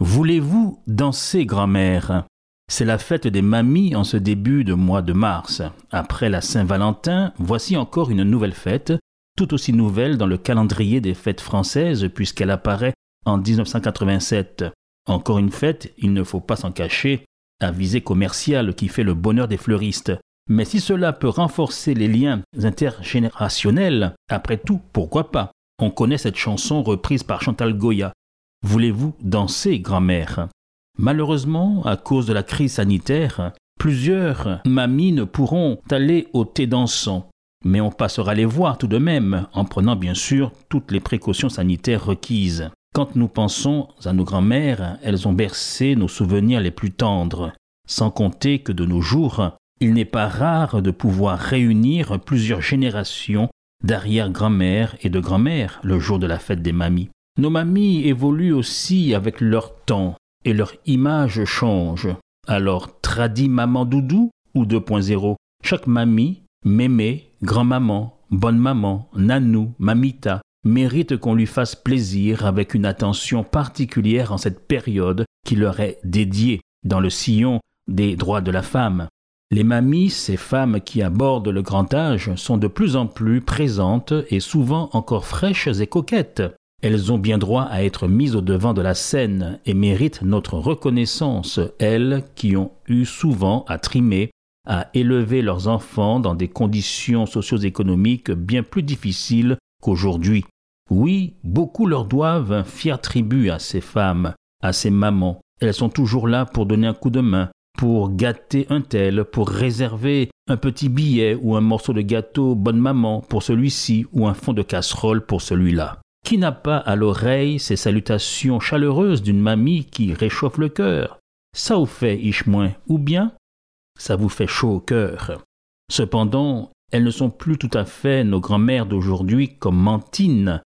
Voulez-vous danser grand-mère? C'est la fête des mamies en ce début de mois de mars. Après la Saint-Valentin, voici encore une nouvelle fête, tout aussi nouvelle dans le calendrier des fêtes françaises puisqu'elle apparaît en 1987. Encore une fête, il ne faut pas s'en cacher, à visée commerciale qui fait le bonheur des fleuristes. Mais si cela peut renforcer les liens intergénérationnels, après tout, pourquoi pas? On connaît cette chanson reprise par Chantal Goya. Voulez-vous danser, grand-mère? Malheureusement, à cause de la crise sanitaire, plusieurs mamies ne pourront aller au thé dansant. Mais on passera les voir tout de même, en prenant bien sûr toutes les précautions sanitaires requises. Quand nous pensons à nos grands-mères, elles ont bercé nos souvenirs les plus tendres, sans compter que de nos jours, il n'est pas rare de pouvoir réunir plusieurs générations d'arrière-grand-mères et de grand-mères le jour de la fête des mamies. Nos mamies évoluent aussi avec leur temps et leur image change. Alors, tradit maman doudou ou 2.0 Chaque mamie, mémé, grand-maman, bonne maman, nanou, mamita, mérite qu'on lui fasse plaisir avec une attention particulière en cette période qui leur est dédiée dans le sillon des droits de la femme. Les mamies, ces femmes qui abordent le grand âge, sont de plus en plus présentes et souvent encore fraîches et coquettes. Elles ont bien droit à être mises au devant de la scène et méritent notre reconnaissance, elles qui ont eu souvent à trimer, à élever leurs enfants dans des conditions socio-économiques bien plus difficiles qu'aujourd'hui. Oui, beaucoup leur doivent un fier tribut à ces femmes, à ces mamans. Elles sont toujours là pour donner un coup de main, pour gâter un tel, pour réserver un petit billet ou un morceau de gâteau bonne maman pour celui-ci ou un fond de casserole pour celui-là. Qui n'a pas à l'oreille ces salutations chaleureuses d'une mamie qui réchauffe le cœur? Ça vous fait moins, ou bien? Ça vous fait chaud au cœur. Cependant, elles ne sont plus tout à fait nos grand-mères d'aujourd'hui comme Mantine,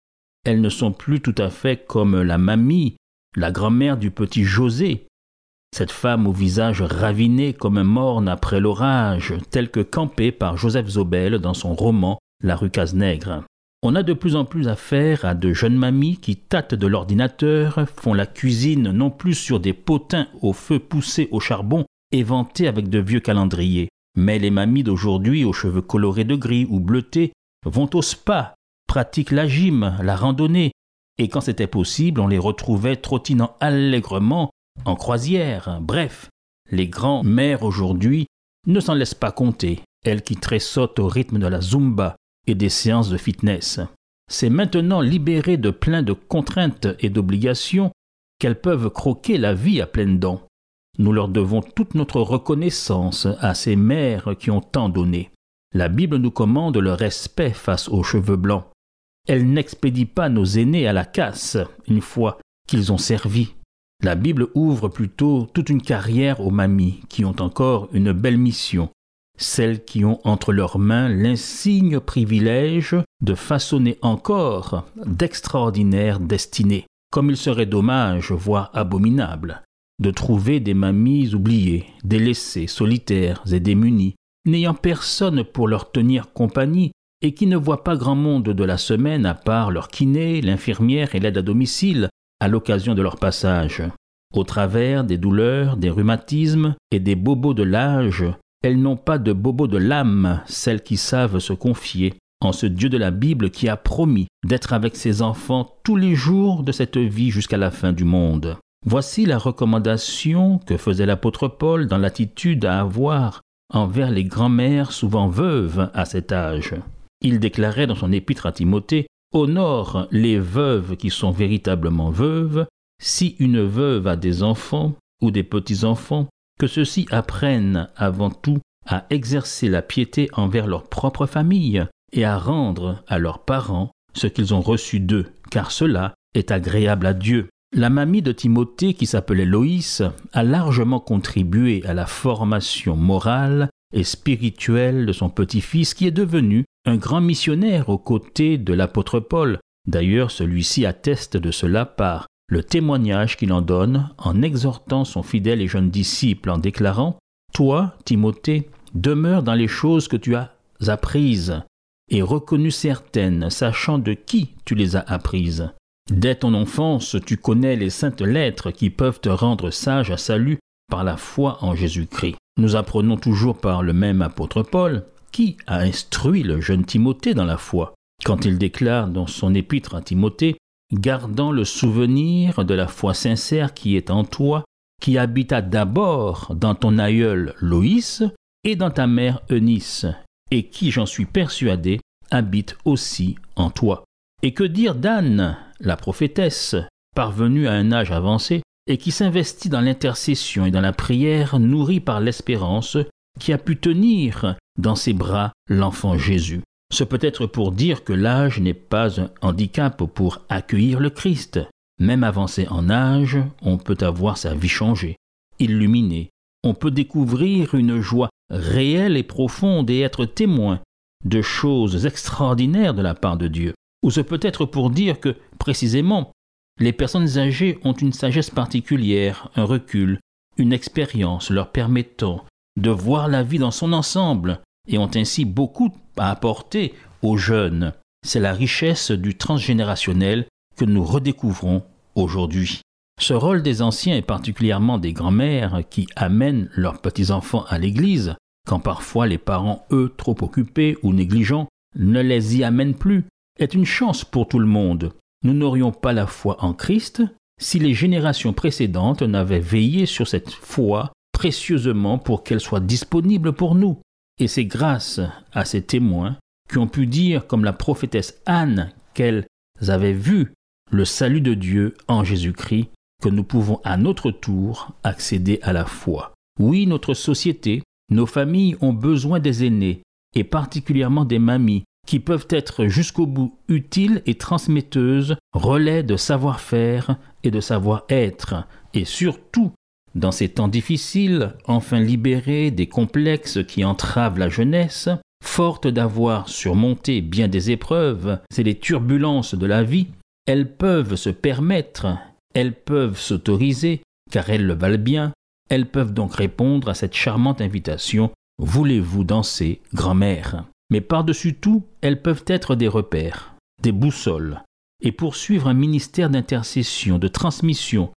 elles ne sont plus tout à fait comme la mamie, la grand-mère du petit José, cette femme au visage raviné comme un morne après l'orage, telle que campée par Joseph Zobel dans son roman La rue Cazenègre. On a de plus en plus affaire à de jeunes mamies qui tâtent de l'ordinateur, font la cuisine non plus sur des potins au feu poussés au charbon, éventés avec de vieux calendriers. Mais les mamies d'aujourd'hui aux cheveux colorés de gris ou bleutés vont au spa pratiquent la gym, la randonnée, et quand c'était possible, on les retrouvait trottinant allègrement en croisière. Bref, les grands-mères aujourd'hui ne s'en laissent pas compter, elles qui tressautent au rythme de la zumba et des séances de fitness. C'est maintenant libérées de plein de contraintes et d'obligations qu'elles peuvent croquer la vie à pleines dents. Nous leur devons toute notre reconnaissance à ces mères qui ont tant donné. La Bible nous commande le respect face aux cheveux blancs elle n'expédie pas nos aînés à la casse une fois qu'ils ont servi. La Bible ouvre plutôt toute une carrière aux mamies qui ont encore une belle mission, celles qui ont entre leurs mains l'insigne privilège de façonner encore d'extraordinaires destinées. Comme il serait dommage, voire abominable, de trouver des mamies oubliées, délaissées, solitaires et démunies, n'ayant personne pour leur tenir compagnie et qui ne voient pas grand monde de la semaine à part leur kiné, l'infirmière et l'aide à domicile à l'occasion de leur passage. Au travers des douleurs, des rhumatismes et des bobos de l'âge, elles n'ont pas de bobos de l'âme, celles qui savent se confier en ce Dieu de la Bible qui a promis d'être avec ses enfants tous les jours de cette vie jusqu'à la fin du monde. Voici la recommandation que faisait l'apôtre Paul dans l'attitude à avoir envers les grand-mères souvent veuves à cet âge. Il déclarait dans son épître à Timothée Honore les veuves qui sont véritablement veuves, si une veuve a des enfants ou des petits-enfants, que ceux-ci apprennent avant tout à exercer la piété envers leur propre famille et à rendre à leurs parents ce qu'ils ont reçu d'eux, car cela est agréable à Dieu. La mamie de Timothée, qui s'appelait Loïs, a largement contribué à la formation morale et spirituelle de son petit-fils, qui est devenu un grand missionnaire aux côtés de l'apôtre Paul. D'ailleurs, celui-ci atteste de cela par le témoignage qu'il en donne en exhortant son fidèle et jeune disciple en déclarant Toi, Timothée, demeure dans les choses que tu as apprises et reconnues certaines, sachant de qui tu les as apprises. Dès ton enfance, tu connais les saintes lettres qui peuvent te rendre sage à salut par la foi en Jésus-Christ. Nous apprenons toujours par le même apôtre Paul qui a instruit le jeune Timothée dans la foi, quand il déclare dans son épître à Timothée Gardant le souvenir de la foi sincère qui est en toi, qui habita d'abord dans ton aïeul Loïs et dans ta mère Eunice, et qui, j'en suis persuadé, habite aussi en toi. Et que dire d'Anne, la prophétesse, parvenue à un âge avancé, et qui s'investit dans l'intercession et dans la prière nourrie par l'espérance, qui a pu tenir dans ses bras l'enfant Jésus? Ce peut être pour dire que l'âge n'est pas un handicap pour accueillir le Christ. Même avancé en âge, on peut avoir sa vie changée, illuminée. On peut découvrir une joie réelle et profonde et être témoin de choses extraordinaires de la part de Dieu. Ou ce peut être pour dire que, précisément, les personnes âgées ont une sagesse particulière, un recul, une expérience leur permettant de voir la vie dans son ensemble et ont ainsi beaucoup à apporter aux jeunes. C'est la richesse du transgénérationnel que nous redécouvrons aujourd'hui. Ce rôle des anciens et particulièrement des grands-mères qui amènent leurs petits-enfants à l'église, quand parfois les parents, eux, trop occupés ou négligents, ne les y amènent plus, est une chance pour tout le monde. Nous n'aurions pas la foi en Christ si les générations précédentes n'avaient veillé sur cette foi précieusement pour qu'elle soit disponible pour nous. Et c'est grâce à ces témoins qui ont pu dire, comme la prophétesse Anne, qu'elles avaient vu le salut de Dieu en Jésus-Christ, que nous pouvons à notre tour accéder à la foi. Oui, notre société, nos familles ont besoin des aînés, et particulièrement des mamies, qui peuvent être jusqu'au bout utiles et transmetteuses, relais de savoir-faire et de savoir-être, et surtout, dans ces temps difficiles, enfin libérées des complexes qui entravent la jeunesse, forte d'avoir surmonté bien des épreuves et les turbulences de la vie, elles peuvent se permettre, elles peuvent s'autoriser, car elles le valent bien, elles peuvent donc répondre à cette charmante invitation Voulez-vous danser, grand-mère? Mais par-dessus tout, elles peuvent être des repères, des boussoles, et poursuivre un ministère d'intercession, de transmission,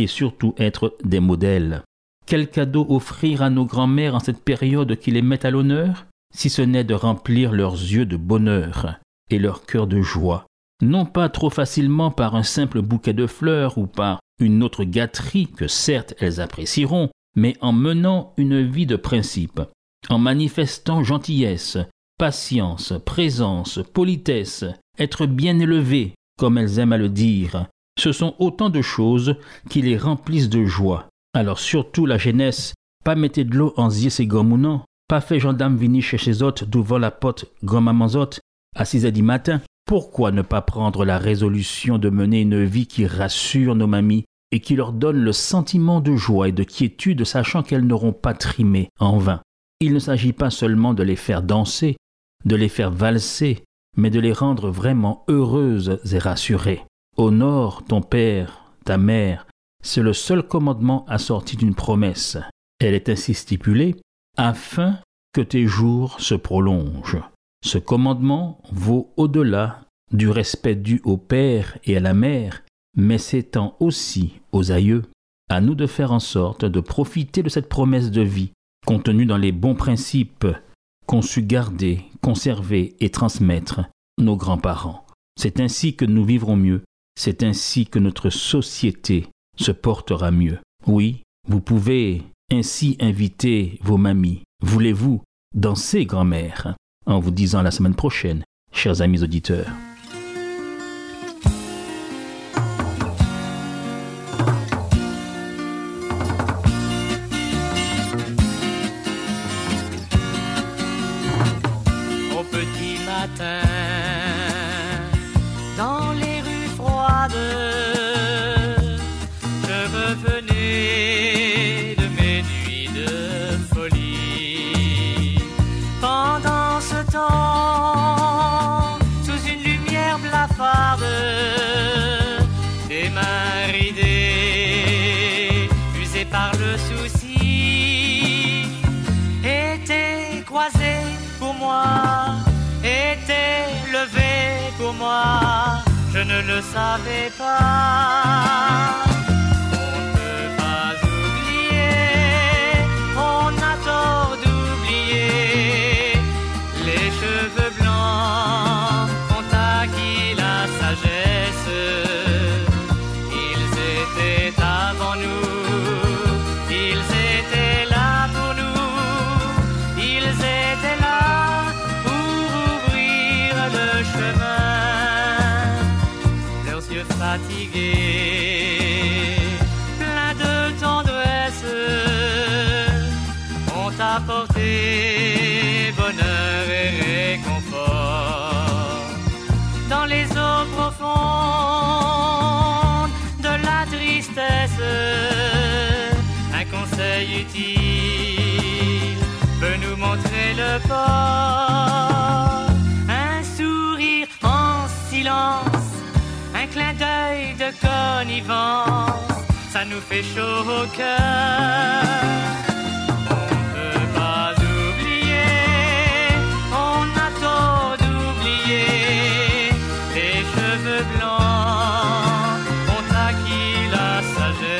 et surtout être des modèles. Quel cadeau offrir à nos grands-mères en cette période qui les met à l'honneur, si ce n'est de remplir leurs yeux de bonheur et leur cœur de joie, non pas trop facilement par un simple bouquet de fleurs ou par une autre gâterie que certes elles apprécieront, mais en menant une vie de principe, en manifestant gentillesse, patience, présence, politesse, être bien élevé, comme elles aiment à le dire, ce sont autant de choses qui les remplissent de joie. Alors surtout la jeunesse, pas mettez de l'eau en zier ses non, pas fait gendarme venir chez ses hôtes devant la pote grand-maman à 6 heures du matin. Pourquoi ne pas prendre la résolution de mener une vie qui rassure nos mamies et qui leur donne le sentiment de joie et de quiétude sachant qu'elles n'auront pas trimé en vain? Il ne s'agit pas seulement de les faire danser, de les faire valser, mais de les rendre vraiment heureuses et rassurées. Honore ton père, ta mère, c'est le seul commandement assorti d'une promesse. Elle est ainsi stipulée afin que tes jours se prolongent. Ce commandement vaut au-delà du respect dû au père et à la mère, mais s'étend aussi aux aïeux. À nous de faire en sorte de profiter de cette promesse de vie contenue dans les bons principes qu'ont su garder, conserver et transmettre nos grands-parents. C'est ainsi que nous vivrons mieux, c'est ainsi que notre société se portera mieux. Oui, vous pouvez ainsi inviter vos mamies. Voulez-vous danser, grand-mère? En vous disant la semaine prochaine, chers amis auditeurs. Je ne le savais pas. Fatigués, pleins de tendresse, ont apporté bonheur et réconfort dans les eaux profondes de la tristesse. Un conseil utile peut nous montrer le port, ça nous fait chaud au cœur. On peut pas oublier, on a tort d'oublier. Les cheveux blancs ont acquis la sagesse.